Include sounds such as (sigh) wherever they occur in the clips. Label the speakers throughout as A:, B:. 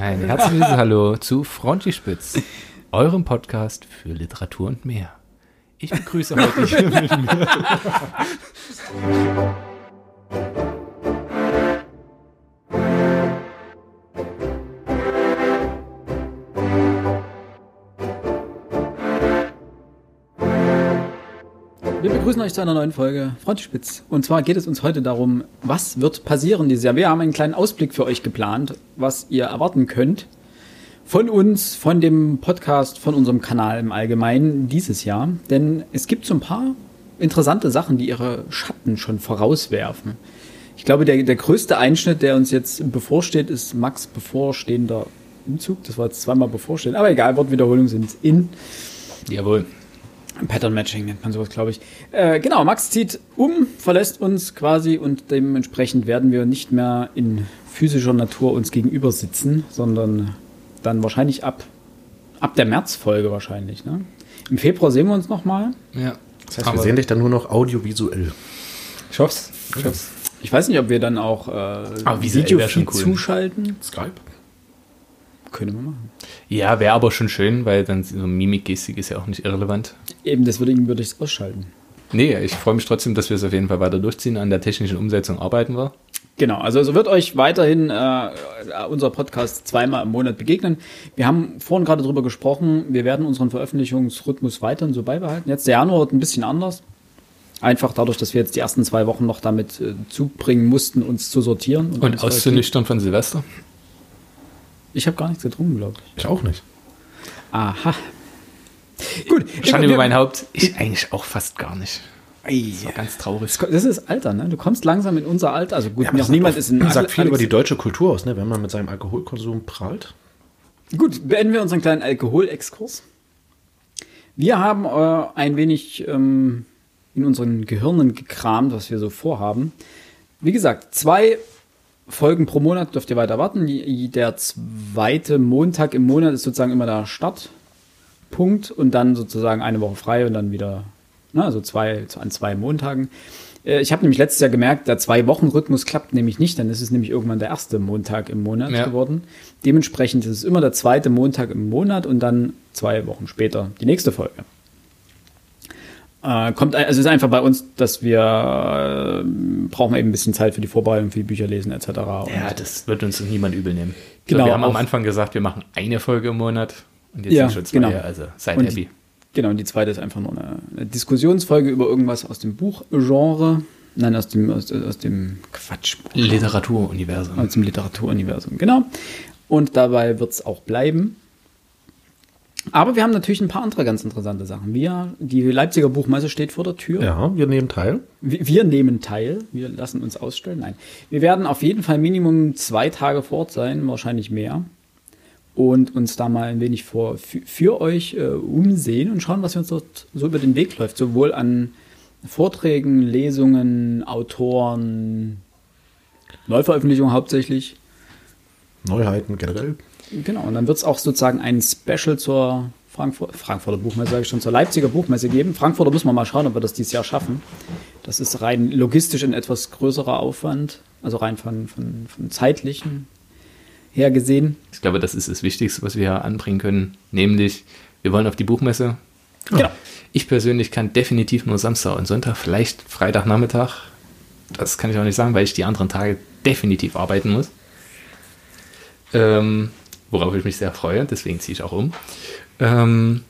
A: Ein herzliches Hallo zu Frontispitz, eurem Podcast für Literatur und mehr. Ich begrüße heute (laughs) hier mit mir.
B: Begrüßen euch zu einer neuen Folge Frontspitz. Und zwar geht es uns heute darum, was wird passieren dieses Jahr. Wir haben einen kleinen Ausblick für euch geplant, was ihr erwarten könnt von uns, von dem Podcast, von unserem Kanal im Allgemeinen dieses Jahr. Denn es gibt so ein paar interessante Sachen, die ihre Schatten schon vorauswerfen. Ich glaube, der, der größte Einschnitt, der uns jetzt bevorsteht, ist Max bevorstehender Umzug. Das war jetzt zweimal bevorstehend, aber egal, Wortwiederholungen sind in.
A: Jawohl.
B: Pattern Matching nennt man sowas, glaube ich. Äh, genau, Max zieht um, verlässt uns quasi und dementsprechend werden wir nicht mehr in physischer Natur uns gegenüber sitzen, sondern dann wahrscheinlich ab, ab der Märzfolge wahrscheinlich. Ne? Im Februar sehen wir uns nochmal.
A: Ja.
C: Das heißt, wir sehen dich dann nur noch audiovisuell.
B: Ich hoffe Ich, hoff's. ich weiß nicht, ob wir dann auch äh,
A: Aber visuell wär schon
B: Video
A: cool.
B: zuschalten.
C: Skype?
B: Können wir machen.
A: Ja, wäre aber schon schön, weil dann so Mimikgestik ist ja auch nicht irrelevant.
B: Eben, deswegen würde ich es ausschalten.
A: Nee, ich freue mich trotzdem, dass wir es auf jeden Fall weiter durchziehen. An der technischen Umsetzung arbeiten wir.
B: Genau, also so wird euch weiterhin äh, unser Podcast zweimal im Monat begegnen. Wir haben vorhin gerade drüber gesprochen, wir werden unseren Veröffentlichungsrhythmus weiterhin so beibehalten. Jetzt der Januar wird ein bisschen anders. Einfach dadurch, dass wir jetzt die ersten zwei Wochen noch damit äh, zubringen mussten, uns zu sortieren.
A: Und
B: uns
A: auszunüchtern von Silvester.
B: Ich habe gar nichts getrunken, glaube ich.
C: Ich auch nicht.
B: Aha. Gut.
A: Schande über mein Haupt. Ich eigentlich auch fast gar nicht. Das war ganz traurig.
B: Das ist Alter, ne? Du kommst langsam in unser Alter. Also gut,
C: aber
B: noch niemand
C: sagt
B: ist in
C: sagt viel
B: Alex-
C: über die deutsche Kultur aus, ne? wenn man mit seinem Alkoholkonsum prahlt.
B: Gut, beenden wir unseren kleinen Alkoholexkurs. Wir haben äh, ein wenig ähm, in unseren Gehirnen gekramt, was wir so vorhaben. Wie gesagt, zwei Folgen pro Monat dürft ihr weiter warten. Der zweite Montag im Monat ist sozusagen immer der Startpunkt und dann sozusagen eine Woche frei und dann wieder, ne, also zwei an zwei Montagen. Äh, Ich habe nämlich letztes Jahr gemerkt, der Zwei-Wochen-Rhythmus klappt nämlich nicht, dann ist es nämlich irgendwann der erste Montag im Monat
A: Ja.
B: geworden. Dementsprechend ist es immer der zweite Montag im Monat und dann zwei Wochen später die nächste Folge. Äh, kommt, also es ist einfach bei uns, dass wir äh, brauchen eben ein bisschen Zeit für die Vorbereitung, für die Bücher lesen etc.
A: Ja, das wird uns niemand übel nehmen.
B: Genau,
A: glaub, wir haben am Anfang gesagt, wir machen eine Folge im Monat und jetzt
B: Ja,
A: sind schon zwei.
B: genau.
A: Also seid
B: Und
A: happy.
B: Genau, und die zweite ist einfach nur eine, eine Diskussionsfolge über irgendwas aus dem Buchgenre. Nein, aus dem, aus, aus dem Quatsch.
A: Literaturuniversum.
B: Aus dem Literaturuniversum, genau. Und dabei wird es auch bleiben. Aber wir haben natürlich ein paar andere ganz interessante Sachen. Wir, die Leipziger Buchmesse steht vor der Tür.
C: Ja, wir nehmen teil.
B: Wir, wir nehmen teil. Wir lassen uns ausstellen. Nein. Wir werden auf jeden Fall Minimum zwei Tage vor Ort sein, wahrscheinlich mehr. Und uns da mal ein wenig vor, für, für euch äh, umsehen und schauen, was uns dort so über den Weg läuft. Sowohl an Vorträgen, Lesungen, Autoren, Neuveröffentlichungen hauptsächlich.
C: Neuheiten generell.
B: Genau, und dann wird es auch sozusagen ein Special zur Frankfurt, Frankfurter Buchmesse, sage ich schon, zur Leipziger Buchmesse geben. Frankfurter muss man mal schauen, ob wir das dieses Jahr schaffen. Das ist rein logistisch ein etwas größerer Aufwand, also rein von, von, von zeitlichen her gesehen.
A: Ich glaube, das ist das Wichtigste, was wir hier anbringen können. Nämlich, wir wollen auf die Buchmesse.
B: Genau.
A: Ich persönlich kann definitiv nur Samstag und Sonntag, vielleicht Freitagnachmittag. Das kann ich auch nicht sagen, weil ich die anderen Tage definitiv arbeiten muss. Ähm, worauf ich mich sehr freue, deswegen ziehe ich auch um. Ähm,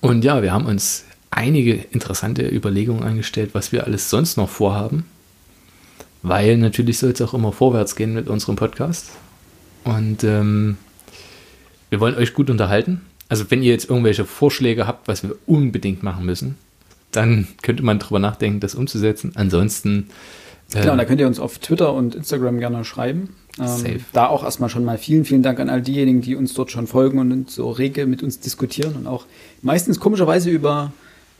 A: und ja, wir haben uns einige interessante Überlegungen angestellt, was wir alles sonst noch vorhaben. Weil natürlich soll es auch immer vorwärts gehen mit unserem Podcast. Und ähm, wir wollen euch gut unterhalten. Also wenn ihr jetzt irgendwelche Vorschläge habt, was wir unbedingt machen müssen, dann könnte man drüber nachdenken, das umzusetzen. Ansonsten
B: Genau, da könnt ihr uns auf Twitter und Instagram gerne schreiben. Ähm, da auch erstmal schon mal vielen, vielen Dank an all diejenigen, die uns dort schon folgen und so rege mit uns diskutieren und auch meistens komischerweise über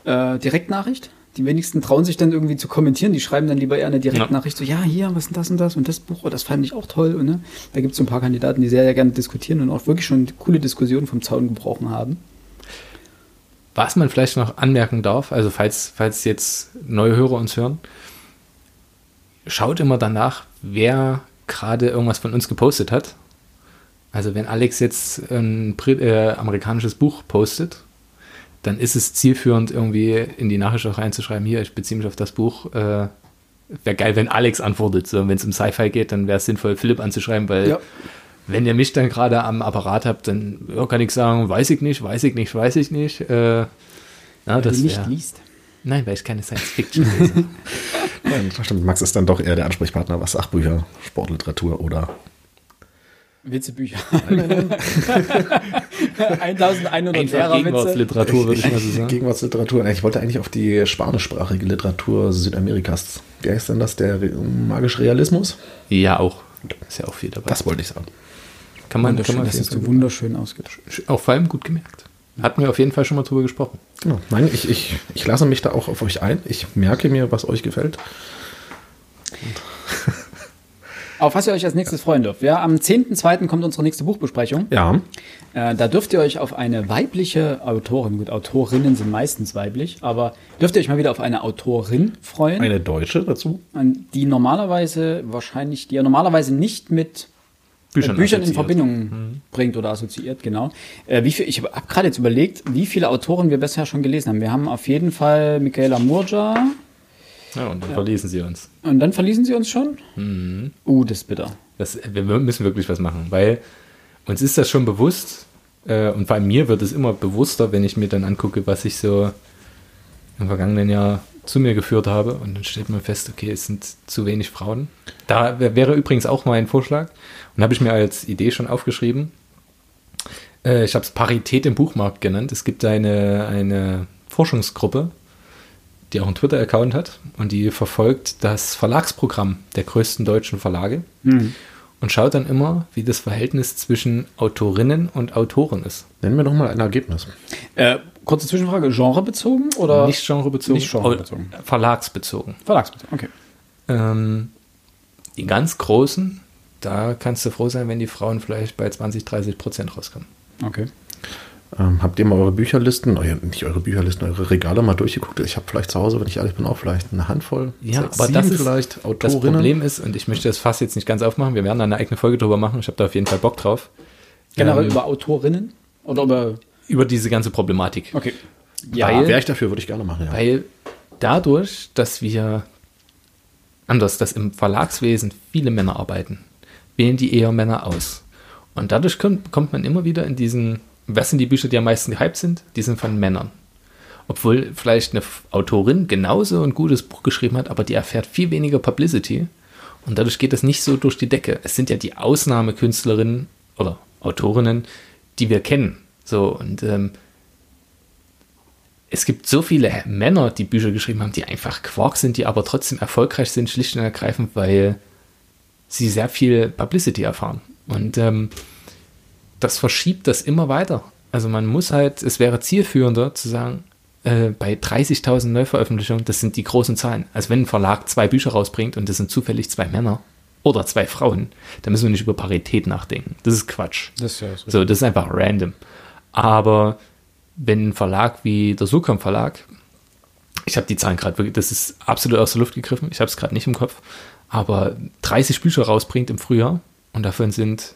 B: äh, Direktnachricht. Die wenigsten trauen sich dann irgendwie zu kommentieren, die schreiben dann lieber eher eine Direktnachricht, so, ja, hier, was ist denn das und das und das Buch, oh, das fand ich auch toll. Und, ne? Da gibt es so ein paar Kandidaten, die sehr, sehr gerne diskutieren und auch wirklich schon coole Diskussionen vom Zaun gebrochen haben.
A: Was man vielleicht noch anmerken darf, also falls, falls jetzt neue Hörer uns hören, schaut immer danach, wer gerade irgendwas von uns gepostet hat. Also wenn Alex jetzt ein äh, amerikanisches Buch postet, dann ist es zielführend, irgendwie in die Nachricht auch reinzuschreiben, hier, ich beziehe mich auf das Buch. Äh, wäre geil, wenn Alex antwortet. So, wenn es um Sci-Fi geht, dann wäre es sinnvoll, Philipp anzuschreiben, weil
B: Ja.
A: wenn ihr mich dann gerade am Apparat habt, dann ja, kann ich sagen, weiß ich nicht, weiß ich nicht, weiß ich nicht. Äh,
B: Weil
A: das
B: du nicht
A: wär,
B: liest.
A: Nein, weil ich keine Science-Fiction lese. (laughs)
C: Nein, stimmt. Max ist dann doch eher der Ansprechpartner, was Sachbücher, Sportliteratur oder
B: Witzebücher. (laughs) 1100 (laughs)
A: Einfach
B: Lehrerwitze.
A: Gegenwartsliteratur, würde ich mal so sagen.
C: Gegenwartsliteratur. Ich wollte eigentlich auf die spanischsprachige Literatur Südamerikas. Wie heißt denn das? Der magische Realismus?
A: Ja, auch. Ist ja auch viel dabei.
C: Das wollte ich sagen.
A: kann man, kann man
B: das hast du
A: Fall
B: wunderschön ausgedrückt.
A: auch vor allem gut gemerkt. Hatten wir auf jeden Fall schon mal drüber gesprochen.
C: Genau. Nein, ich, ich, ich lasse mich da auch auf euch ein. Ich merke mir, was euch gefällt. (laughs)
B: Auf was ihr euch als nächstes freuen dürft. Ja, am 10.2. kommt unsere nächste Buchbesprechung.
C: Ja.
B: Äh, da dürft ihr euch auf eine weibliche Autorin, gut, Autorinnen sind meistens weiblich, aber dürft ihr euch mal wieder auf eine Autorin freuen,
C: Eine Deutsche dazu.
B: die normalerweise wahrscheinlich, die ihr normalerweise nicht mit Büchern,
A: Büchern
B: in. Verbindung bringt oder assoziiert, genau. Äh, wie viel, ich habe gerade jetzt überlegt, wie viele Autoren wir bisher schon gelesen haben. Wir haben auf jeden Fall Michaela Murja
A: Ja, und dann verlesen sie uns.
B: und dann verließen sie uns schon. Uh, das ist bitter.
A: Das, wir müssen wirklich was machen, weil uns ist das schon bewusst äh, und allem mir wird es immer bewusster, wenn ich mir dann angucke, was ich so im vergangenen Jahr zu mir geführt habe und dann stellt man fest, okay, es sind zu wenig Frauen. Da wär- wäre übrigens auch mein Vorschlag und habe ich mir als Idee schon aufgeschrieben. Äh, ich habe es Parität im Buchmarkt genannt. Es gibt eine, eine Forschungsgruppe, die auch einen Twitter-Account hat und die verfolgt das Verlagsprogramm der größten deutschen Verlage und schaut dann immer, wie das Verhältnis zwischen Autorinnen und Autoren ist.
C: Nennen wir doch mal ein Ergebnis.
B: Äh, kurze Zwischenfrage, genrebezogen oder
A: Nicht genrebezogen,
B: Nicht genrebezogen.
A: verlagsbezogen.
B: verlagsbezogen? Okay.
A: Ähm, die ganz großen, da kannst du froh sein, wenn die Frauen vielleicht bei 20, 30 Prozent rauskommen.
B: Okay.
C: Ähm, habt ihr mal eure Bücherlisten, euer, nicht eure Bücherlisten, eure Regale mal durchgeguckt? Ich habe vielleicht zu Hause, wenn ich ehrlich bin, auch vielleicht eine Handvoll.
A: Ja,
C: sechs,
A: aber das ist
C: vielleicht
A: Das
C: Autorinnen.
A: Problem ist, und ich möchte das Fass jetzt nicht ganz aufmachen, wir werden da eine eigene Folge drüber machen, ich habe da auf jeden Fall Bock drauf,
B: Generell
A: Ähm,
B: über Autorinnen oder über.
A: Über diese ganze Problematik.
B: Okay.
C: Ja,
A: Weil-
C: wäre ich dafür, würde ich gerne machen. Ja.
A: Weil dadurch, dass wir anders, dass im Verlagswesen viele Männer arbeiten, wählen die eher Männer aus. Und dadurch kommt, kommt man immer wieder in diesen, was sind die Bücher, die am meisten gehypt sind? Die sind von Männern. Obwohl vielleicht eine Autorin genauso ein gutes Buch geschrieben hat, aber die erfährt viel weniger Publicity. Und dadurch geht das nicht so durch die Decke. Es sind ja die Ausnahmekünstlerinnen oder Autorinnen, die wir kennen. So, und ähm, es gibt so viele Männer, die Bücher geschrieben haben, die einfach Quark sind, die aber trotzdem erfolgreich sind, schlicht und ergreifend, weil sie sehr viel Publicity erfahren. Und ähm, das verschiebt das immer weiter. Also man muss halt, es wäre zielführender zu sagen, äh, bei 30.000 Neuveröffentlichungen, das sind die großen Zahlen. Also wenn ein Verlag zwei Bücher rausbringt und das sind zufällig zwei Männer oder zwei Frauen, dann müssen wir nicht über Parität nachdenken. Das ist Quatsch.
B: Das ist ja so.
A: So, das ist einfach random. Aber wenn ein Verlag wie der Sukom Verlag, ich habe die Zahlen gerade wirklich, das ist absolut aus der Luft gegriffen, ich habe es gerade nicht im Kopf, aber 30 Bücher rausbringt im Frühjahr und davon sind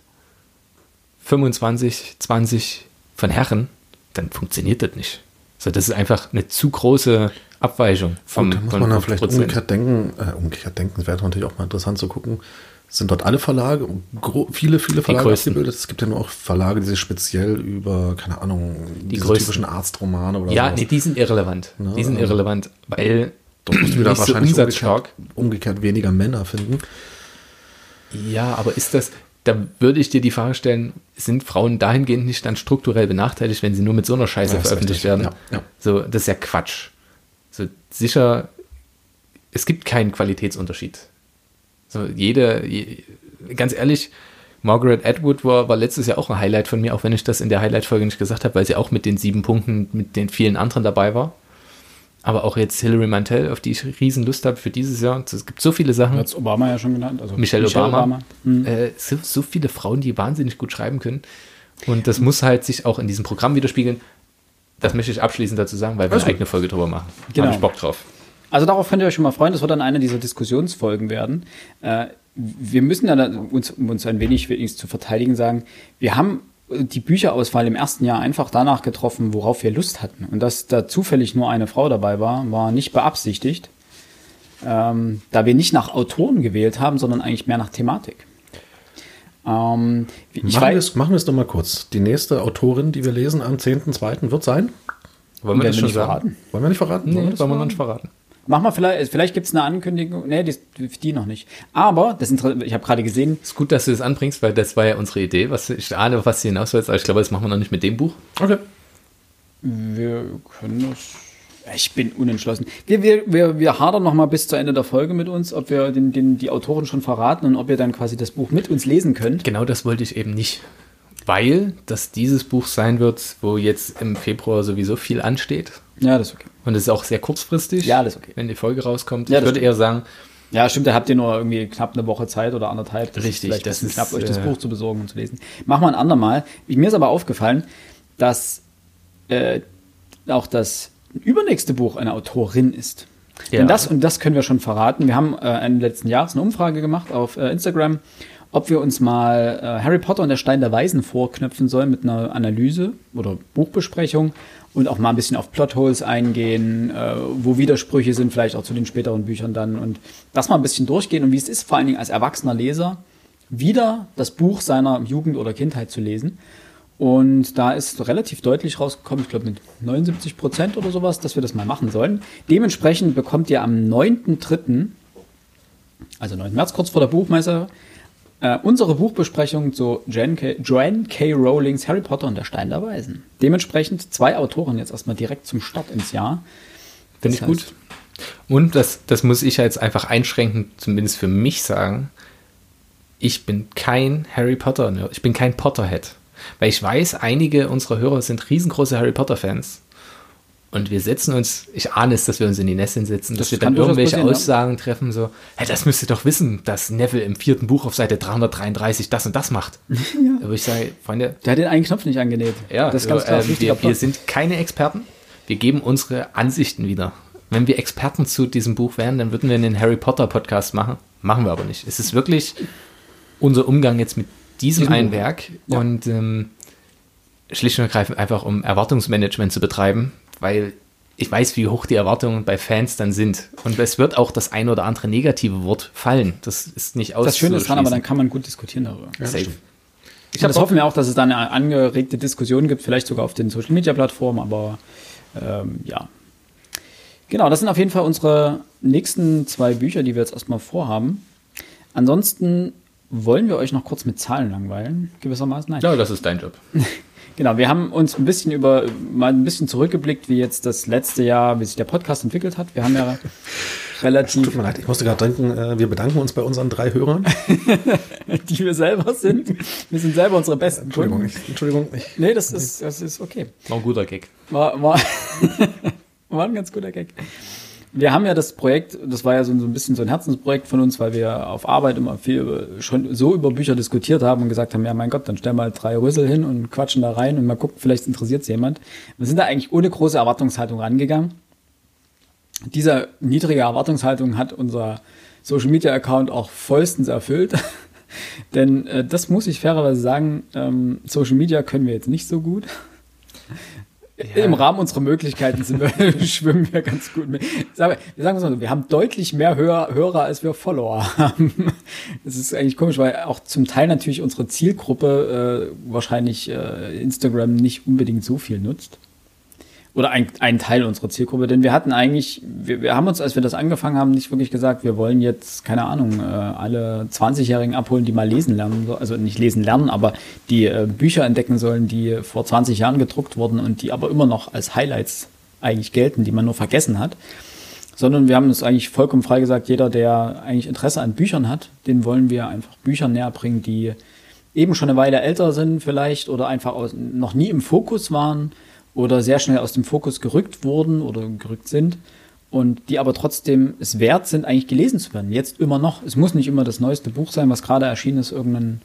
A: 25, 20 von Herren, dann funktioniert das nicht. So, das ist einfach eine zu große Abweichung vom,
C: Gut, da muss man dann
A: 50%.
C: vielleicht umgekehrt denken, äh, umgekehrt denken, wäre natürlich auch mal interessant zu gucken, sind dort alle Verlage, viele, viele Verlage abgebildet? Es gibt ja nur auch Verlage, die sich speziell über, keine Ahnung, diese
A: größten.
C: typischen Arztromane oder
A: Ja,
C: sowas.
A: nee, die sind irrelevant.
C: Ja,
A: die sind
C: also-
A: irrelevant, weil
C: Dort musst du wieder
A: so
C: wahrscheinlich
A: umsatzstark.
C: umgekehrt, umgekehrt weniger Männer finden.
A: Ja, aber ist das, da würde ich dir die Frage stellen, sind Frauen dahingehend nicht dann strukturell benachteiligt, wenn sie nur mit so einer Scheiße
C: Ja,
A: veröffentlicht werden?
C: Ja, ja.
A: So, das ist ja Quatsch. So, sicher, es gibt keinen Qualitätsunterschied. So, jede, je, ganz ehrlich, Margaret Atwood war, war letztes Jahr auch ein Highlight von mir, auch wenn ich das in der Highlight-Folge nicht gesagt habe, weil sie auch mit den sieben Punkten mit den vielen anderen dabei war. Aber auch jetzt Hilary Mantel, auf die ich riesen Lust habe für dieses Jahr. Es gibt so viele Sachen.
B: Hat Obama ja schon genannt. Also
A: Michelle, Obama.
B: Mhm.
A: Äh, so, so viele Frauen, die wahnsinnig gut schreiben können. Und das muss halt sich auch in diesem Programm widerspiegeln. Das möchte ich abschließend dazu sagen, weil wir
C: Alles
A: eine eigene Folge drüber machen.
B: Genau.
A: Habe ich Bock drauf.
B: Also darauf könnt ihr euch schon mal freuen. Das wird dann eine dieser Diskussionsfolgen werden. Äh, wir müssen ja dann uns, um uns ein wenig wenigstens zu verteidigen, sagen, wir haben die Bücherauswahl im ersten Jahr einfach danach getroffen, worauf wir Lust hatten. Und dass da zufällig nur eine Frau dabei war, war nicht beabsichtigt, ähm, da wir nicht nach Autoren gewählt haben, sondern eigentlich mehr nach Thematik.
C: Ähm, ich machen, wir es, machen wir es doch mal kurz. Die nächste Autorin, die wir lesen am 10.2. wird sein?
A: Wollen wir das schon sagen?
C: verraten? Wollen wir nicht verraten?
A: Nee, wollen wir noch nicht verraten.
B: Mach mal vielleicht, vielleicht gibt es eine Ankündigung. Nee, die, die noch nicht. Aber, das ich habe gerade gesehen.
A: Ist gut, dass du das anbringst, weil das war ja unsere Idee. Was, ich ahne, was sie hinaus willst, aber ich glaube, das machen wir noch nicht mit dem Buch.
C: Okay.
B: Wir können das. Ich bin unentschlossen. Wir, wir, wir, wir hadern noch mal bis zu Ende der Folge mit uns, ob wir den, den, die Autoren schon verraten und ob ihr dann quasi das Buch mit uns lesen könnt.
A: Genau das wollte ich eben nicht. Weil das dieses Buch sein wird, wo jetzt im Februar sowieso viel ansteht.
B: Ja, das ist okay.
A: Und es ist auch sehr kurzfristig.
B: Ja, ist okay.
A: Wenn die Folge rauskommt.
B: Ja,
A: ich würde
B: stimmt.
A: eher sagen.
B: Ja, stimmt, da habt ihr nur irgendwie knapp eine Woche Zeit oder anderthalb.
A: Das Richtig,
B: ist
A: das ist
B: knapp, euch das
A: äh,
B: Buch zu besorgen und zu lesen. Machen wir ein andermal. Mir ist aber aufgefallen, dass äh, auch das übernächste Buch eine Autorin ist.
A: Ja.
B: Denn das, und das können wir schon verraten. Wir haben äh, Ende letzten Jahres eine Umfrage gemacht auf äh, Instagram, ob wir uns mal äh, Harry Potter und der Stein der Weisen vorknöpfen sollen mit einer Analyse oder Buchbesprechung und auch mal ein bisschen auf Plotholes eingehen, äh, wo Widersprüche sind, vielleicht auch zu den späteren Büchern dann und das mal ein bisschen durchgehen und wie es ist, vor allen Dingen als erwachsener Leser, wieder das Buch seiner Jugend oder Kindheit zu lesen. Und da ist relativ deutlich rausgekommen, ich glaube mit 79 Prozent oder sowas, dass wir das mal machen sollen. Dementsprechend bekommt ihr am 9.3., also 9. März, kurz vor der Buchmesse, äh, unsere Buchbesprechung zu Joanne K. Joanne K. Rowlings Harry Potter und der Stein der Weisen. Dementsprechend zwei Autoren jetzt erstmal direkt zum Start ins Jahr.
A: Finde ich gut. Und das, das muss ich jetzt einfach einschränkend, zumindest für mich sagen. Ich bin kein Harry Potter, ich bin kein Potterhead. Weil ich weiß, einige unserer Hörer sind riesengroße Harry Potter-Fans. Und wir setzen uns, ich ahne es, dass wir uns in die Nesseln setzen, dass
B: Das
A: wir dann irgendwelche
B: ja.
A: Aussagen treffen, so, hey, das müsst ihr doch wissen, dass Neville im vierten Buch auf Seite 333 das und das macht. (laughs) Aber ich sage, Freunde,
B: Der hat den einen Knopf nicht angenäht.
A: ja,
B: das ist ganz klar.
A: äh, wir, wir sind keine Experten. Wir geben unsere Ansichten wieder. Wenn wir Experten zu diesem Buch wären, dann würden wir einen Harry Potter Podcast machen. Machen wir aber nicht. Es ist wirklich unser Umgang jetzt mit diesem einen. Werk
B: Ja.
A: und ähm, schlicht und ergreifend einfach um Erwartungsmanagement zu betreiben, weil ich weiß, wie hoch die Erwartungen bei Fans dann sind. Und es wird auch das ein oder andere negative Wort fallen. Das ist nicht
B: Das Schöne ist dran, aber dann kann man gut diskutieren darüber.
A: Safe.
C: stimmt.
B: Ich das hoffen wir auch, dass es dann eine angeregte Diskussion gibt, vielleicht sogar auf den Social Media Plattformen, aber ähm, ja. Genau, das sind auf jeden Fall unsere nächsten zwei Bücher, die wir jetzt erstmal vorhaben. Ansonsten wollen wir euch noch kurz mit Zahlen langweilen, gewissermaßen. Nein.
A: Ja, das ist dein Job. (laughs)
B: Genau, wir haben uns ein bisschen über, mal ein bisschen zurückgeblickt, wie jetzt das letzte Jahr, wie sich der Podcast entwickelt hat. Wir haben ja (laughs) relativ,
C: Tut mir leid, ich musste gerade denken, äh, wir bedanken uns bei unseren drei Hörern. (laughs)
B: die wir selber sind. Wir sind selber unsere besten
C: Entschuldigung,
B: Kunden.
C: ich, Entschuldigung. Ich,
B: Nee, das ist, das ist okay.
A: War ein guter Gag.
B: War, war, (laughs) war ein ganz guter Gag. Wir haben ja das Projekt, das war ja so, ein bisschen so ein Herzensprojekt von uns, weil wir auf Arbeit immer viel über, schon so über Bücher diskutiert haben und gesagt haben, ja mein Gott, dann stellen wir drei Rüssel hin und quatschen da rein und mal gucken, vielleicht interessiert es jemand. Wir sind da eigentlich ohne große Erwartungshaltung rangegangen. Diese niedrige Erwartungshaltung hat unser Social Media Account auch vollstens erfüllt. (laughs) Denn äh, das muss ich fairerweise sagen, ähm, Social Media können wir jetzt nicht so gut. Im Rahmen unserer Möglichkeiten sind wir, (laughs) schwimmen wir ganz gut mit. Sagen wir, mal so, wir haben deutlich mehr Hör, Hörer, als wir Follower haben. (laughs) Das ist eigentlich komisch, weil auch zum Teil natürlich unsere Zielgruppe äh, wahrscheinlich äh, Instagram nicht unbedingt so viel nutzt. Oder ein, ein Teil unserer Zielgruppe, denn wir hatten eigentlich, wir, wir haben uns, als wir das angefangen haben, nicht wirklich gesagt, wir wollen jetzt, keine Ahnung, äh, alle 20-Jährigen abholen, die mal lesen lernen, so- also nicht lesen lernen, aber die äh, Bücher entdecken sollen, die vor 20 Jahren gedruckt wurden und die aber immer noch als Highlights eigentlich gelten, die man nur vergessen hat. Sondern wir haben uns eigentlich vollkommen frei gesagt, jeder, der eigentlich Interesse an Büchern hat, den wollen wir einfach Bücher näher bringen, die eben schon eine Weile älter sind vielleicht oder einfach aus, noch nie im Fokus waren oder sehr schnell aus dem Fokus gerückt wurden oder gerückt sind und die aber trotzdem es wert sind, eigentlich gelesen zu werden. Jetzt immer noch. Es muss nicht immer das neueste Buch sein, was gerade erschienen ist, irgendein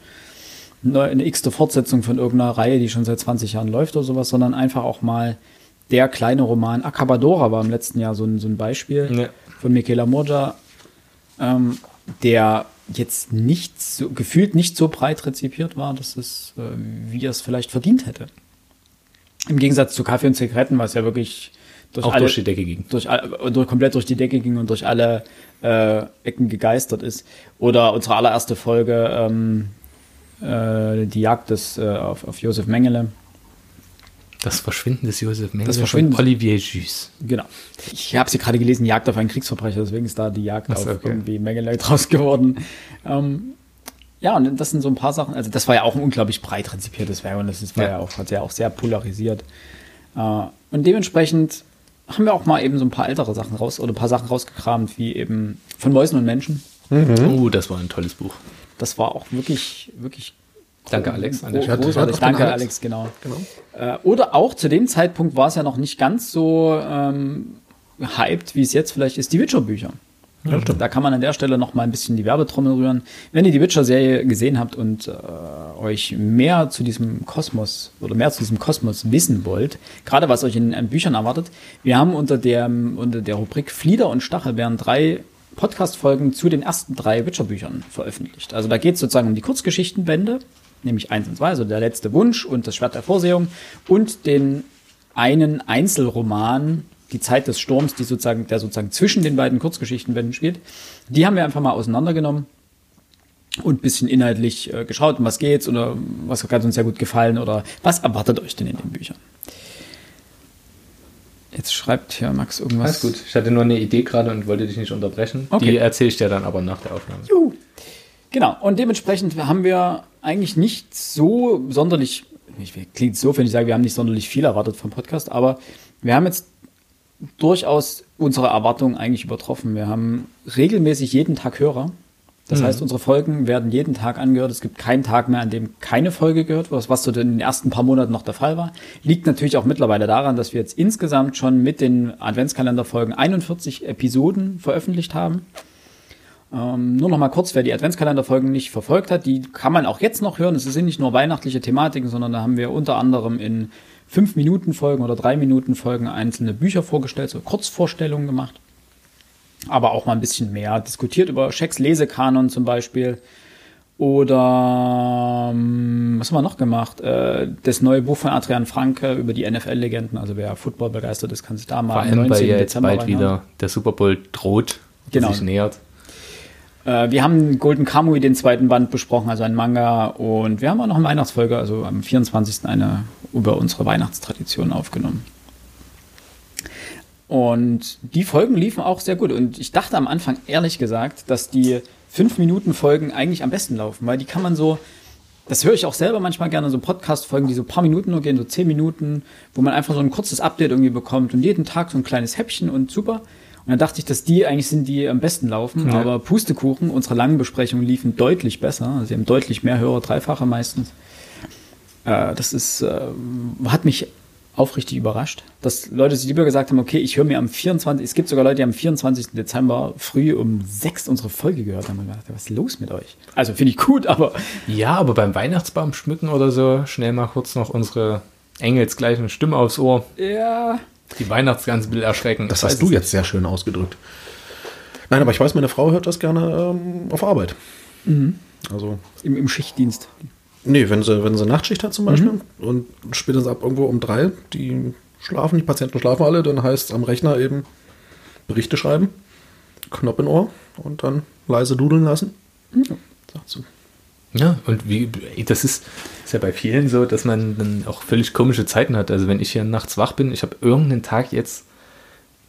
B: neu- eine x-te Fortsetzung von irgendeiner Reihe, die schon seit 20 Jahren läuft oder sowas, sondern einfach auch mal der kleine Roman. Acabadora war im letzten Jahr so ein, so ein Beispiel
A: Ja.
B: von Michela Morja, ähm, der jetzt nicht so, gefühlt nicht so breit rezipiert war, dass es, äh, wie er es vielleicht verdient hätte. Im Gegensatz zu Kaffee und Zigaretten, was ja wirklich durch
A: Auch
B: alle,
A: durch die Decke ging.
B: durch, durch komplett durch die Decke ging und durch alle äh, Ecken gegeistert ist. Oder unsere allererste Folge, ähm, äh, die Jagd des, äh, auf, auf Josef Mengele.
A: Das Verschwinden des Josef Mengele
B: Das Verschwinden-
A: von Olivier Jus.
B: Genau. Ich habe sie gerade gelesen, Jagd auf einen Kriegsverbrecher, deswegen ist da die Jagd
A: so,
B: auf
A: okay.
B: irgendwie Mengele draus geworden. Ähm, ja, und das sind so ein paar Sachen. Also das war ja auch ein unglaublich breit rezipiertes Werk und das ist, war ja.
A: Ja.
B: auch, hat ja auch sehr polarisiert. Äh, und dementsprechend haben wir auch mal eben so ein paar ältere Sachen raus oder ein paar Sachen rausgekramt, wie eben von Mäusen und Menschen.
A: Oh, das war ein tolles Buch.
B: Das war auch wirklich, wirklich
A: Danke, Alex. An der Stelle.
B: Großartig. Danke,
C: Alex.
B: Alex, genau.
C: Genau.
B: Äh, oder auch zu dem Zeitpunkt war es ja noch nicht ganz so ähm, hyped, wie es jetzt vielleicht ist, die Witcher-Bücher. Da kann man an der Stelle noch mal ein bisschen die Werbetrommel rühren. Wenn ihr die Witcher-Serie gesehen habt und äh, euch mehr zu diesem Kosmos oder mehr zu diesem Kosmos wissen wollt, gerade was euch in, äh, Büchern erwartet, wir haben unter der, unter der Rubrik Flieder und Stachelbeeren drei Podcast-Folgen zu den ersten drei Witcher-Büchern veröffentlicht. Also da geht es sozusagen um die Kurzgeschichtenbände, nämlich eins und zwei, also der letzte Wunsch und das Schwert der Vorsehung und den einen Einzelroman, die Zeit des Sturms, die sozusagen, der sozusagen zwischen den beiden Kurzgeschichtenbänden spielt. Die haben wir einfach mal auseinandergenommen und ein bisschen inhaltlich äh, geschaut, um was geht's oder was hat uns sehr gut gefallen oder was erwartet euch denn in den Büchern. Jetzt schreibt hier Max irgendwas.
A: Alles gut. Ich hatte nur eine Idee gerade und wollte dich nicht unterbrechen.
B: Okay.
A: Die erzähle ich dir dann aber nach der Aufnahme.
B: Juhu. Genau, und dementsprechend haben wir eigentlich nicht so sonderlich, ich, klingt so, wenn ich sage, wir haben nicht sonderlich viel erwartet vom Podcast, aber wir haben jetzt durchaus unsere Erwartungen eigentlich übertroffen. Wir haben regelmäßig jeden Tag Hörer. Das heißt, unsere Folgen werden jeden Tag angehört. Es gibt keinen Tag mehr, an dem keine Folge gehört wird, was so in den ersten paar Monaten noch der Fall war. Liegt natürlich auch mittlerweile daran, dass wir jetzt insgesamt schon mit den Adventskalenderfolgen 41 Episoden veröffentlicht haben. Ähm, nur noch mal kurz, wer die Adventskalenderfolgen nicht verfolgt hat, die kann man auch jetzt noch hören. Es sind nicht nur weihnachtliche Thematiken, sondern da haben wir unter anderem in 5-Minuten-Folgen oder 3-Minuten-Folgen einzelne Bücher vorgestellt, so Kurzvorstellungen gemacht. Aber auch mal ein bisschen mehr diskutiert über Schecks Lesekanon zum Beispiel. Oder ähm, was haben wir noch gemacht? Äh, das neue Buch von Adrian Franke über die NFL-Legenden. Also wer Football begeistert ist, kann sich da mal
A: Vor allem, weil
B: 19.
A: ja jetzt
B: Dezember
A: bald
B: reinhauen.
A: wieder der Super Bowl droht,
B: Genau.
A: sich nähert.
B: Äh, wir haben Golden Kamui, den zweiten Band, besprochen, also ein Manga. Und wir haben auch noch eine Weihnachtsfolge, also am 24. eine über unsere Weihnachtstradition aufgenommen. Und die Folgen liefen auch sehr gut. Und ich dachte am Anfang, ehrlich gesagt, dass die 5-Minuten-Folgen eigentlich am besten laufen, weil die kann man so, das höre ich auch selber manchmal gerne, so Podcast-Folgen, die so ein paar Minuten nur gehen, so 10 Minuten, wo man einfach so ein kurzes Update irgendwie bekommt und jeden Tag so ein kleines Häppchen und super. Und dann dachte ich, dass die eigentlich sind, die am besten laufen.
A: Ja.
B: Aber Pustekuchen, unsere langen Besprechungen liefen deutlich besser. Also sie haben deutlich mehr Hörer, Dreifache meistens. Äh, das ist, äh, hat mich aufrichtig überrascht, dass Leute sich lieber gesagt haben, okay, ich höre mir am 24. Es gibt sogar Leute, die am 24. Dezember früh um 6 unsere Folge gehört haben und gedacht, was ist los mit euch? Also finde ich gut, aber
A: Ja, aber beim Weihnachtsbaum schmücken oder so, schnell mal kurz noch unsere engelsgleichen Stimme aufs Ohr.
B: ja,
A: Die Weihnachtsgans ein bisschen erschrecken.
C: Das hast du jetzt sehr schön ausgedrückt. Nein, aber ich weiß, meine Frau hört das gerne ähm, auf Arbeit. Also,
B: im, im Schichtdienst.
C: Nee, wenn sie, wenn sie Nachtschicht hat zum Beispiel und spätestens ab irgendwo um drei, die schlafen, die Patienten schlafen alle, dann heißt es am Rechner eben Berichte schreiben, Knopf in Ohr und dann leise dudeln lassen. Sagt sie.
A: Ja, und wie, das ist, ist ja bei vielen so, dass man dann auch völlig komische Zeiten hat. Also wenn ich hier nachts wach bin, ich habe irgendeinen Tag jetzt,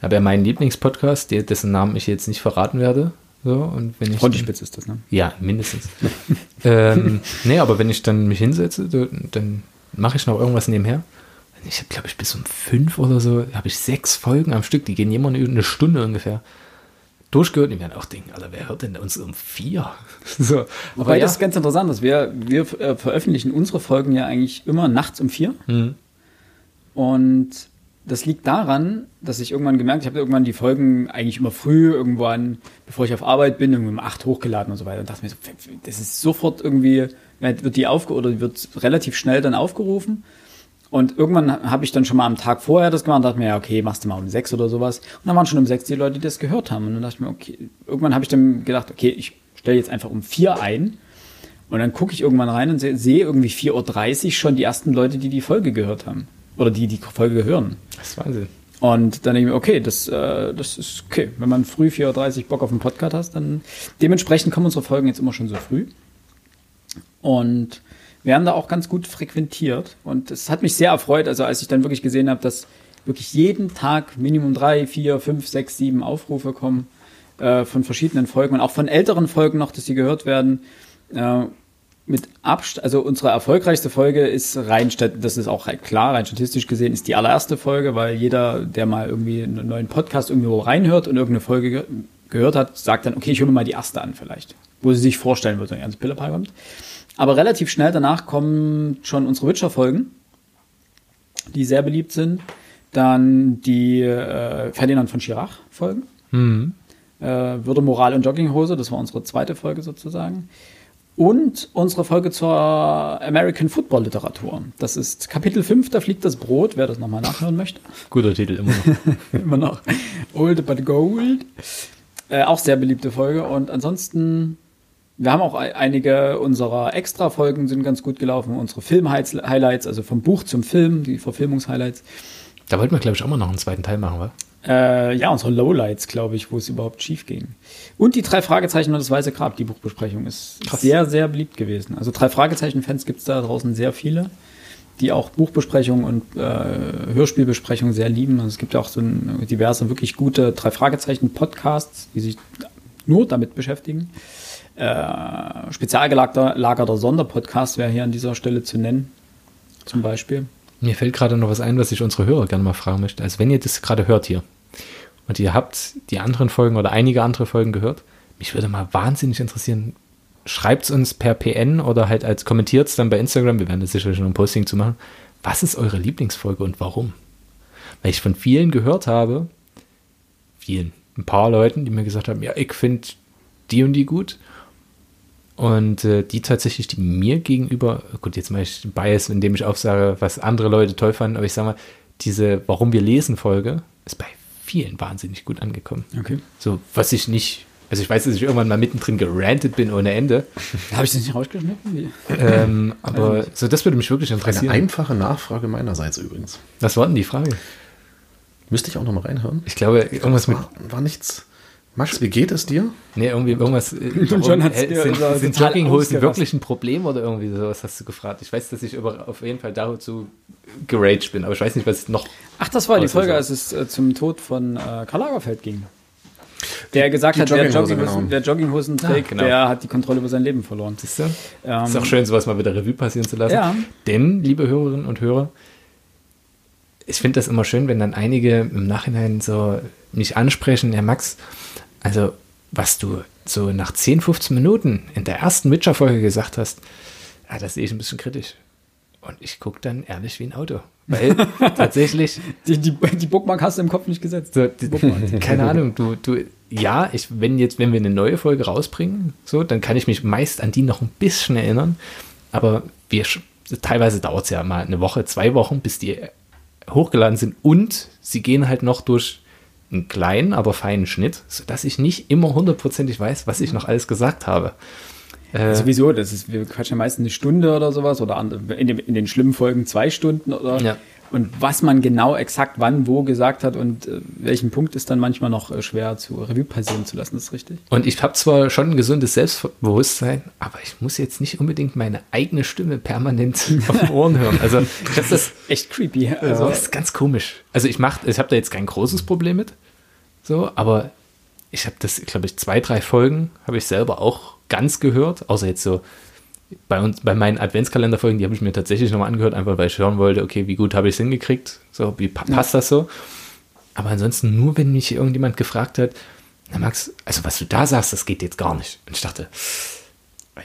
A: habe ja meinen Lieblingspodcast, der, dessen Namen ich jetzt nicht verraten werde. So, und wenn ich
B: Frontspitz ist das, ne?
A: Ja, mindestens. (laughs) ähm, nee, aber wenn ich dann mich hinsetze, dann mache ich noch irgendwas nebenher. Ich habe, glaube ich, bis um fünf oder so, habe ich sechs Folgen am Stück, die gehen immer eine, eine Stunde ungefähr. Durchgehört und ich werde auch denken, Alter, wer hört denn uns um vier? (laughs) so,
B: Wobei
A: aber ja,
B: das ganz interessant ist. Wir, wir äh, veröffentlichen unsere Folgen ja eigentlich immer nachts um vier.
A: Mhm.
B: Und das liegt daran, dass ich irgendwann gemerkt, ich habe irgendwann die Folgen eigentlich immer früh, irgendwann, bevor ich auf Arbeit bin, um acht hochgeladen und so weiter. Und dachte mir so, das ist sofort irgendwie, wird die aufge oder wird relativ schnell dann aufgerufen. Und irgendwann habe ich dann schon mal am Tag vorher das gemacht und dachte mir, ja, okay, machst du mal um sechs oder sowas. Und dann waren schon um sechs die Leute, die das gehört haben. Und dann dachte ich mir, okay, irgendwann habe ich dann gedacht, okay, ich stelle jetzt einfach um vier ein. Und dann gucke ich irgendwann rein und sehe seh irgendwie 4.30 Uhr schon die ersten Leute, die die Folge gehört haben. Oder die die Folge hören.
A: Das ist Wahnsinn.
B: Und dann denke ich mir, okay, das, äh, das ist okay. Wenn man früh 4.30 Uhr Bock auf einen Podcast hat, dann dementsprechend kommen unsere Folgen jetzt immer schon so früh. Und wir haben da auch ganz gut frequentiert. Und es hat mich sehr erfreut, also als ich dann wirklich gesehen habe, dass wirklich jeden Tag Minimum drei, vier, fünf, sechs, sieben Aufrufe kommen äh, von verschiedenen Folgen und auch von älteren Folgen noch, dass sie gehört werden. Äh, mit Abstand, also unsere erfolgreichste Folge ist rein, das ist auch klar, rein statistisch gesehen, ist die allererste Folge, weil jeder, der mal irgendwie einen neuen Podcast irgendwo reinhört und irgendeine Folge ge gehört hat, sagt dann, okay, ich höre mir mal die erste an vielleicht, wo sie sich vorstellen wird, wenn er ins Pillerpal kommt. Aber relativ schnell danach kommen schon unsere Witcher-Folgen, die sehr beliebt sind. Dann die äh, Ferdinand von Schirach-Folgen. Mhm. Äh, Würde Moral und Jogginghose, das war unsere zweite Folge sozusagen. Und unsere Folge zur American Football Literatur. Das ist Kapitel 5, da fliegt das Brot, wer das nochmal nachhören möchte.
A: Guter Titel, immer noch. (laughs)
B: immer noch. Old but Gold. Äh, auch sehr beliebte Folge. Und ansonsten wir haben auch einige unserer Extra-Folgen sind ganz gut gelaufen. Unsere Film-Highlights, also vom Buch zum Film, die Verfilmungs-Highlights.
A: Da wollten wir, glaube ich, auch mal noch einen zweiten Teil machen, wa?
B: Äh, ja, unsere Lowlights, glaube ich, wo es überhaupt schief ging. Und die drei Fragezeichen und das Weiße Grab, die Buchbesprechung, ist Krass. sehr, sehr beliebt gewesen. Also drei Fragezeichen-Fans gibt es da draußen sehr viele, die auch Buchbesprechungen und äh, Hörspielbesprechungen sehr lieben. Also es gibt ja auch so ein, diverse, wirklich gute drei Fragezeichen-Podcasts, die sich nur damit beschäftigen. Äh, spezialgelagerter Sonderpodcast wäre hier an dieser Stelle zu nennen, zum Beispiel.
A: Mir fällt gerade noch was ein, was ich unsere Hörer gerne mal fragen möchte. Also wenn ihr das gerade hört hier und ihr habt die anderen Folgen oder einige andere Folgen gehört, mich würde mal wahnsinnig interessieren, schreibt es uns per PN oder halt als kommentiert es dann bei Instagram, wir werden da sicherlich noch ein Posting zu machen. Was ist eure Lieblingsfolge und warum? Weil ich von vielen gehört habe, vielen, ein paar Leuten, die mir gesagt haben, ja, ich finde die und die gut und äh, die tatsächlich, die mir gegenüber, gut, jetzt mache ich Bias, indem ich auch sage, was andere Leute toll fanden, aber ich sage mal, diese Warum wir lesen Folge ist bei vielen wahnsinnig gut angekommen.
B: Okay.
A: So, was ich nicht, also ich weiß, dass ich irgendwann mal mittendrin gerantet bin ohne Ende. (laughs)
B: Habe ich das nicht rausgeschnitten?
A: Ähm, aber so, das würde mich wirklich interessieren.
C: Eine einfache Nachfrage meinerseits übrigens.
A: Was war denn die Frage?
C: Müsste ich auch noch mal reinhören?
A: Ich glaube, irgendwas
C: war, mit. War nichts. Max, wie geht es dir?
A: Nee, irgendwie irgendwas. (laughs)
B: Schon hat's
A: äh, sind, sind Jogginghosen wirklich ein Problem oder irgendwie sowas hast du gefragt? Ich weiß, dass ich über, auf jeden Fall dazu geraged bin, aber ich weiß nicht, was noch.
B: Ach, das war die Folge, als es äh, zum Tod von äh, Karl Lagerfeld ging. Der gesagt hat, wer Jogginghosen, genau. Jogginghosen trägt, ah, genau. der hat die Kontrolle über sein Leben verloren.
A: Siehst du? Ähm, ist auch schön, sowas mal wieder Revue passieren zu lassen.
B: Ja.
A: Denn, liebe Hörerinnen und Hörer, ich finde das immer schön, wenn dann einige im Nachhinein so mich ansprechen, Herr Max, also, was du so nach 10, 15 Minuten in der ersten Witcher-Folge gesagt hast, ja, das sehe ich ein bisschen kritisch. Und ich gucke dann ehrlich wie ein Auto. Weil (laughs) tatsächlich.
B: Die, die, die Bookmark hast du im Kopf nicht gesetzt.
A: So, die, (laughs) keine Ahnung, du, du, ja, ich, wenn jetzt, wenn wir eine neue Folge rausbringen, so, dann kann ich mich meist an die noch ein bisschen erinnern. Aber wir, teilweise dauert es ja mal eine Woche, zwei Wochen, bis die hochgeladen sind und sie gehen halt noch durch einen kleinen, aber feinen Schnitt, sodass ich nicht immer hundertprozentig weiß, was ich noch alles gesagt habe.
B: Äh, Sowieso, das ist, wir quatschen meistens eine Stunde oder sowas oder in, den, in den schlimmen Folgen zwei Stunden oder. Ja. Und was man genau exakt wann, wo gesagt hat und äh, welchen Punkt ist dann manchmal noch äh, schwer zu Revue passieren zu lassen, ist richtig.
A: Und ich habe zwar schon ein gesundes Selbstbewusstsein, aber ich muss jetzt nicht unbedingt meine eigene Stimme permanent (laughs) auf den Ohren hören. Also das ist echt creepy. Also, das ist ganz komisch. Also ich mache, ich habe da jetzt kein großes Problem mit. So, aber ich habe das, glaube ich, zwei, drei Folgen habe ich selber auch ganz gehört, außer jetzt so bei uns, bei meinen Adventskalenderfolgen, die habe ich mir tatsächlich nochmal angehört, einfach weil ich hören wollte, okay, wie gut habe ich es hingekriegt, so, wie pa passt ja. das so? Aber ansonsten nur, wenn mich irgendjemand gefragt hat, na Max, also was du da sagst, das geht jetzt gar nicht. Und ich dachte,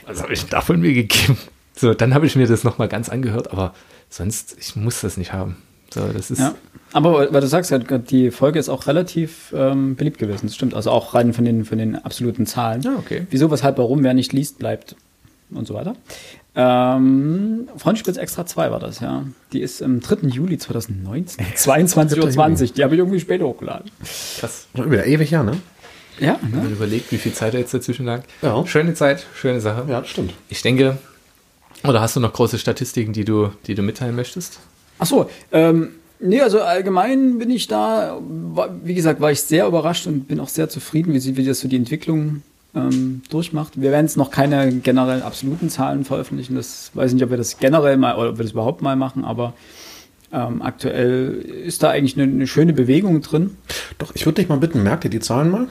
A: was habe ich da von mir gegeben? So, dann habe ich mir das nochmal ganz angehört, aber sonst, ich muss das nicht haben. So, das ist
B: ja. Aber weil du sagst, die Folge ist auch relativ ähm, beliebt gewesen. Das stimmt. Also auch rein von den, von den absoluten Zahlen.
A: Ja, okay.
B: Wieso, weshalb, warum, wer nicht liest, bleibt und so weiter. Ähm, Freundespitz Extra 2 war das, ja. Die ist am 3. Juli 2019, 22.20 Uhr. Die habe ich irgendwie später hochgeladen.
C: Krass. Schon wieder ewig, ja, ne?
B: Ja,
A: Wenn man
B: ne?
A: überlegt, wie viel Zeit da jetzt dazwischen lag.
C: Ja.
A: Schöne Zeit, schöne Sache.
C: Ja, das stimmt.
A: Ich denke, oder hast du noch große Statistiken, die du, die du mitteilen möchtest?
B: Ach so, ähm, nee, also allgemein bin ich da, wie gesagt, war ich sehr überrascht und bin auch sehr zufrieden, wie, sie- wie das so die Entwicklung ähm, durchmacht. Wir werden jetzt noch keine generell absoluten Zahlen veröffentlichen. Das weiß ich nicht, ob wir das generell mal oder ob wir das überhaupt mal machen, aber ähm, aktuell ist da eigentlich eine, eine schöne Bewegung drin.
C: Doch, ich würde dich mal bitten, merkt ihr die Zahlen mal?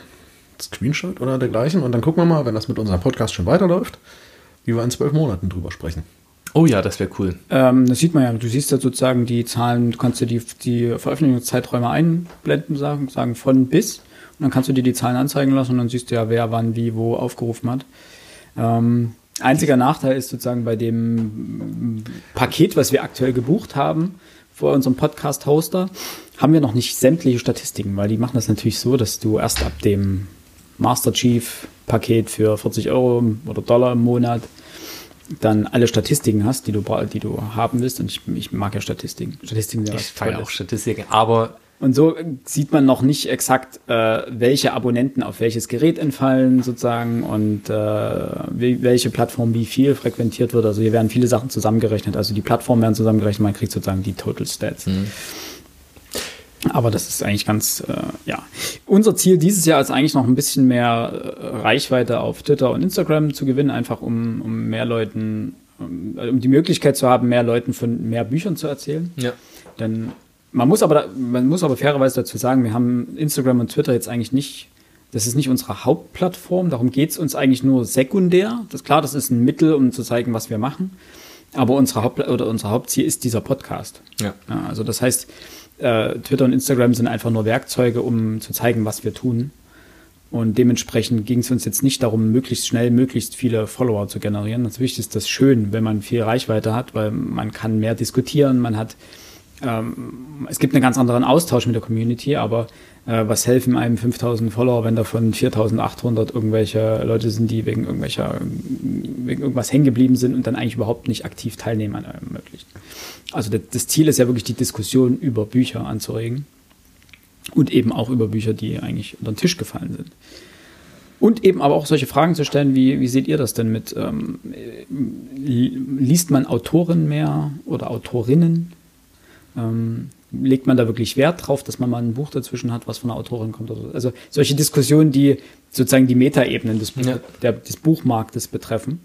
C: Screenshot oder dergleichen. Und dann gucken wir mal, wenn das mit unserem Podcast schon weiterläuft, wie wir in zwölf Monaten drüber sprechen.
A: Oh ja, das wäre cool.
B: Ähm, das sieht man ja. Du siehst ja sozusagen die Zahlen, du kannst dir die, die Veröffentlichungszeiträume einblenden, sagen, sagen von bis. Und dann kannst du dir die Zahlen anzeigen lassen und dann siehst du ja, wer wann wie wo aufgerufen hat. Ähm, einziger Nachteil ist sozusagen bei dem mm, Paket, was wir aktuell gebucht haben, vor unserem Podcast-Hoster, haben wir noch nicht sämtliche Statistiken, weil die machen das natürlich so, dass du erst ab dem Master Chief Paket für 40 Euro oder Dollar im Monat dann alle Statistiken hast, die du, die du haben willst. Und ich, ich mag ja Statistiken. Statistiken sind ja
A: Ich feiere auch Statistiken, aber
B: Und so sieht man noch nicht exakt, äh, welche Abonnenten auf welches Gerät entfallen sozusagen und äh, welche Plattform wie viel frequentiert wird. Also hier werden viele Sachen zusammengerechnet. Also die Plattformen werden zusammengerechnet, man kriegt sozusagen die Total Stats. Aber das ist eigentlich ganz, äh, ja. Unser Ziel dieses Jahr ist eigentlich noch ein bisschen mehr äh, Reichweite auf Twitter und Instagram zu gewinnen, einfach um, um mehr Leuten, um, um die Möglichkeit zu haben, mehr Leuten von mehr Büchern zu erzählen.
A: ja.
B: Denn man muss aber, da- man muss aber fairerweise dazu sagen, wir haben Instagram und Twitter jetzt eigentlich nicht, das ist nicht unsere Hauptplattform, darum geht es uns eigentlich nur sekundär. Das klar, das ist ein Mittel, um zu zeigen, was wir machen. Aber unsere Haupt oder unser Hauptziel ist dieser Podcast.
A: Ja.
B: Ja, also das heißt, äh, Twitter und Instagram sind einfach nur Werkzeuge, um zu zeigen, was wir tun. Und dementsprechend ging es uns jetzt nicht darum, möglichst schnell, möglichst viele Follower zu generieren. Natürlich ist das schön, wenn man viel Reichweite hat, weil man kann mehr diskutieren, man hat, ähm, es gibt einen ganz anderen Austausch mit der Community, aber äh, was helfen einem 5000 Follower, wenn davon 4800 irgendwelche Leute sind, die wegen irgendwelcher, wegen irgendwas hängen geblieben sind und dann eigentlich überhaupt nicht aktiv teilnehmen an allem Möglichen. Also das, das Ziel ist ja wirklich die Diskussion über Bücher anzuregen und eben auch über Bücher, die eigentlich unter den Tisch gefallen sind. Und eben aber auch solche Fragen zu stellen, wie, wie seht ihr das denn mit, ähm, li- liest man Autoren mehr oder Autorinnen? Ähm, legt man da wirklich Wert drauf, dass man mal ein Buch dazwischen hat, was von einer Autorin kommt? Oder so? Also solche Diskussionen, die sozusagen die Metaebenen des,
A: Ja.
B: der, des Buchmarktes betreffen.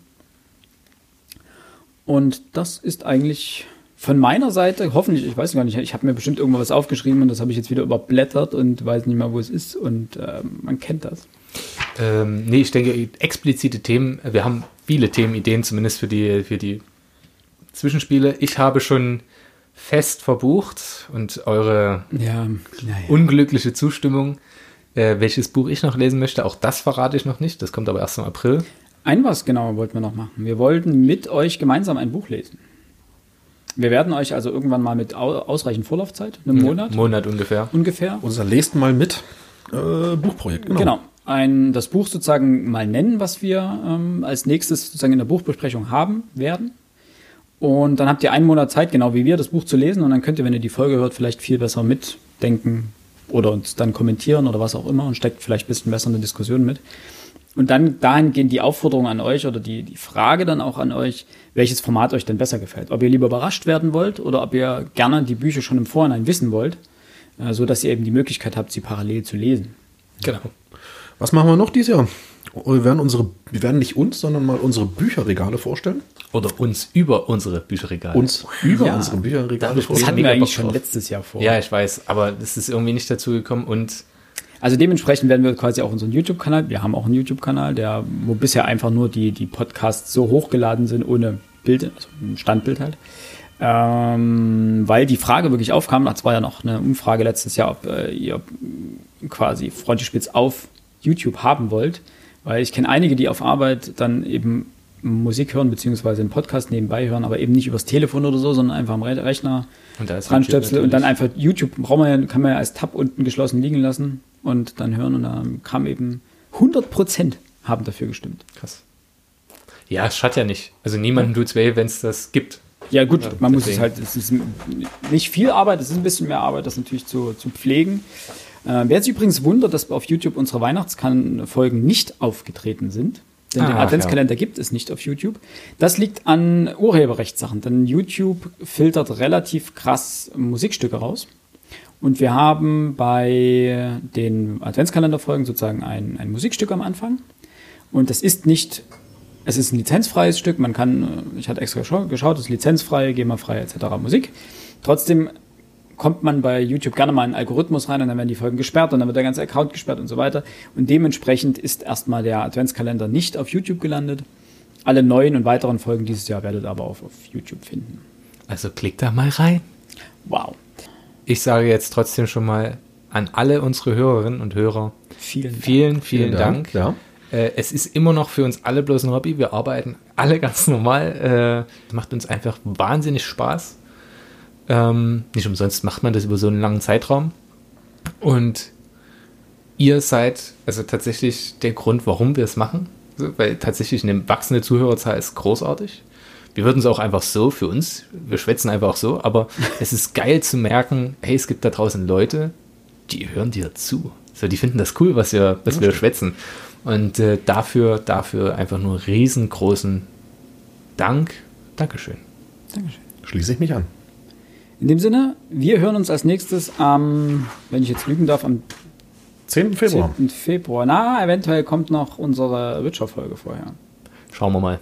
B: Und das ist eigentlich von meiner Seite, hoffentlich, ich weiß gar nicht, ich habe mir bestimmt irgendwo was aufgeschrieben und das habe ich jetzt wieder überblättert und weiß nicht mehr, wo es ist und ähm, man kennt das.
A: Ähm, nee, ich denke, explizite Themen, wir haben viele Themenideen, zumindest für die, für die Zwischenspiele. Ich habe schon fest verbucht und eure
B: Ja, naja.
A: unglückliche Zustimmung, äh, welches Buch ich noch lesen möchte, auch das verrate ich noch nicht. Das kommt aber erst im April.
B: Ein was genau wollten wir noch machen. Wir wollten mit euch gemeinsam ein Buch lesen. Wir werden euch also irgendwann mal mit au ausreichend Vorlaufzeit, einem Monat
A: Monat ungefähr.
B: ungefähr,
C: Unser Lest mal mit äh, Buchprojekt, genau.
B: genau, ein, das Buch sozusagen mal nennen, was wir ähm, als nächstes sozusagen in der Buchbesprechung haben werden. Und dann habt ihr einen Monat Zeit, genau wie wir, das Buch zu lesen. Und dann könnt ihr, wenn ihr die Folge hört, vielleicht viel besser mitdenken oder uns dann kommentieren oder was auch immer und steckt vielleicht ein bisschen besser in der Diskussion mit. Und dann dahingehend die Aufforderung an euch oder die, die Frage dann auch an euch, welches Format euch denn besser gefällt. Ob ihr lieber überrascht werden wollt oder ob ihr gerne die Bücher schon im Vorhinein wissen wollt, äh, so dass ihr eben die Möglichkeit habt, sie parallel zu lesen.
A: Genau.
C: Was machen wir noch dieses Jahr? Wir werden, unsere, wir werden nicht uns, sondern mal unsere Bücherregale vorstellen.
A: Oder uns über unsere Bücherregale.
C: Uns über
B: Ja.
C: unsere Bücherregale
A: Da-
B: Das
C: vorstellen.
B: hatten wir eigentlich schon
A: drauf.
B: letztes Jahr vor.
A: Ja, ich weiß, aber das ist irgendwie nicht dazu gekommen und
B: Also dementsprechend werden wir quasi auch unseren YouTube-Kanal, wir haben auch einen YouTube-Kanal, der, wo bisher einfach nur die, die Podcasts so hochgeladen sind, ohne Bild, also ein Standbild halt. Ähm, weil die Frage wirklich aufkam, das war ja noch eine Umfrage letztes Jahr, ob äh, ihr quasi Frontispitz auf YouTube haben wollt. Weil ich kenne einige, die auf Arbeit dann eben Musik hören, beziehungsweise einen Podcast nebenbei hören, aber eben nicht übers Telefon oder so, sondern einfach am Re Rechner
A: Und da
B: dran stöpseln und dann einfach YouTube braucht man ja, kann man ja als Tab unten geschlossen liegen lassen und dann hören und dann kam eben 100 Prozent haben dafür gestimmt.
A: krass. Ja, es schadet ja nicht. Also niemandem tut's weh, wenn es das gibt.
B: Ja gut,
A: Ja,
B: man muss es
A: deswegen.
B: halt, es ist nicht viel Arbeit, es ist ein bisschen mehr Arbeit, das natürlich zu, zu pflegen. Äh, wer sich übrigens wundert, dass auf YouTube unsere Weihnachtsfolgen nicht aufgetreten sind, denn den
A: Ach,
B: Adventskalender gibt es nicht auf YouTube. Das liegt an Urheberrechtssachen, denn YouTube filtert relativ krass Musikstücke raus. Und wir haben bei den Adventskalenderfolgen sozusagen ein, ein Musikstück am Anfang. Und das ist nicht, es ist ein lizenzfreies Stück. Man kann, ich hatte extra geschaut, geschaut, es ist lizenzfrei, GEMA-frei etc. Musik. Trotzdem kommt man bei YouTube gerne mal in einen Algorithmus rein und dann werden die Folgen gesperrt und dann wird der ganze Account gesperrt und so weiter. Und dementsprechend ist erstmal der Adventskalender nicht auf YouTube gelandet. Alle neuen und weiteren Folgen dieses Jahr werdet ihr aber auch auf YouTube finden.
A: Also klick da mal rein.
B: Wow.
A: Ich sage jetzt trotzdem schon mal an alle unsere Hörerinnen und Hörer
B: Vielen Dank.
A: vielen, vielen, Dank.
C: Ja.
A: Äh, es ist immer noch für uns alle bloß ein Hobby. Wir arbeiten alle (laughs) ganz normal. Äh, macht uns einfach wahnsinnig Spaß. Ähm, nicht umsonst macht man das über so einen langen Zeitraum. Und ihr seid also tatsächlich der Grund, warum wir es machen. So, weil tatsächlich eine wachsende Zuhörerzahl ist großartig. Wir würden es auch einfach so für uns, wir schwätzen einfach so, aber (laughs) es ist geil zu merken, hey, es gibt da draußen Leute, die hören dir zu. So, die finden das cool, was wir, was wir schwätzen. Und äh, dafür, dafür einfach nur riesengroßen Dank. Dankeschön.
B: Dankeschön.
C: Schließe ich mich an.
B: In dem Sinne, wir hören uns als nächstes am, wenn ich jetzt lügen darf, am
C: 10. Februar.
B: 10. Februar. Na, eventuell kommt noch unsere Witcher-Folge vorher.
A: Schauen wir mal.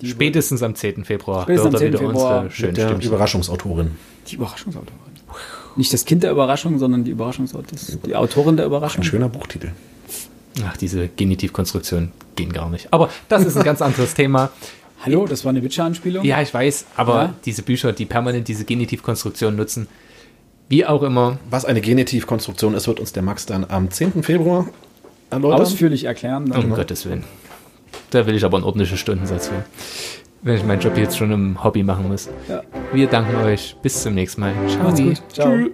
B: Die-
A: Spätestens am 10. Februar
B: Spätestens am
A: hört ihr
B: 10.
A: wieder
B: Februar
A: unsere schönen
C: Mit der
A: Stimmchen.
C: Überraschungsautorin.
B: Die Überraschungsautorin. Nicht das Kind der Überraschung, sondern die Überraschungsautorin. Die Autorin der Überraschung.
C: Ein schöner Buchtitel.
A: Ach, diese Genitivkonstruktionen gehen gar nicht. Aber das ist ein ganz anderes Thema.
B: Hallo, das war eine Witcher-Anspielung?
A: Ja, ich weiß, aber
B: Ja?
A: diese Bücher, die permanent diese Genitivkonstruktion nutzen, wie auch immer,
C: Was eine Genitivkonstruktion ist, wird uns der Max dann am 10. Februar erläutern.
B: Ausführlich erklären. Dann.
A: um Gottes Willen. Da will ich aber einen ordentlichen Stundensatz für. Wenn ich meinen Job jetzt schon im Hobby machen muss.
B: Ja.
A: Wir danken euch. Bis zum nächsten Mal. Ciao.
B: Macht's gut. Ciao.
C: Tschüss.